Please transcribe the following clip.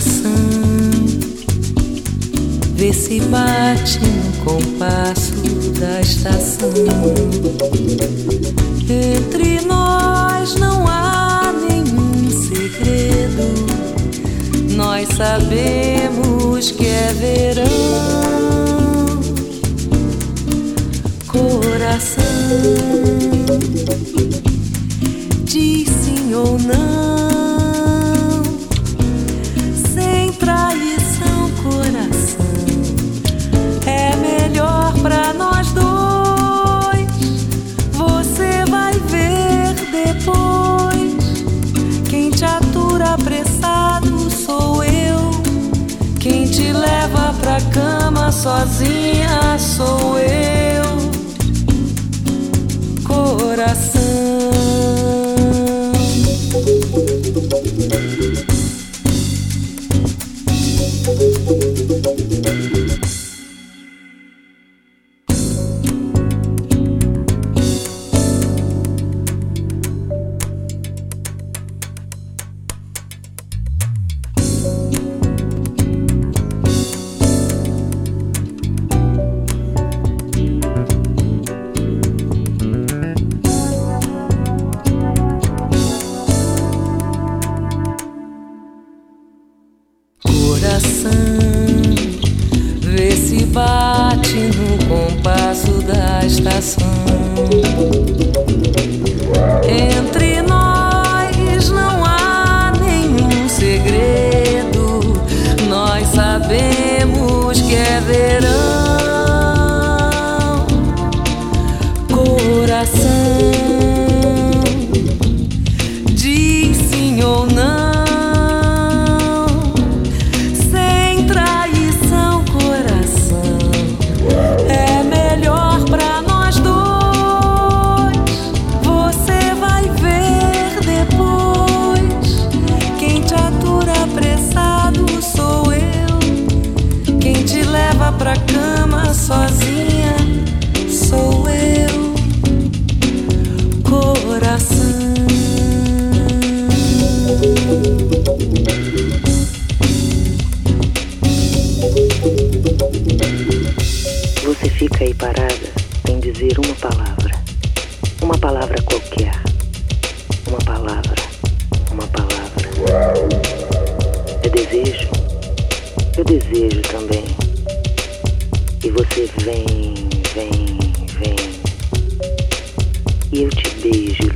coração. Vê se bate no compasso da estação. Entre nós não há nenhum segredo. Nós sabemos que é verão. Coração, diz sim ou não. cama sozinha sou eu, coração. coração vê se bate no compasso da estação. Entre nós não há nenhum segredo, nós sabemos que é verão. Coração, diz sim ou não. pra cama sozinha sou eu, coração. Você fica aí parada sem dizer uma palavra. Uma palavra qualquer. Uma palavra. Uma palavra. É desejo. Eu desejo também vem, vem, vem. E eu te beijo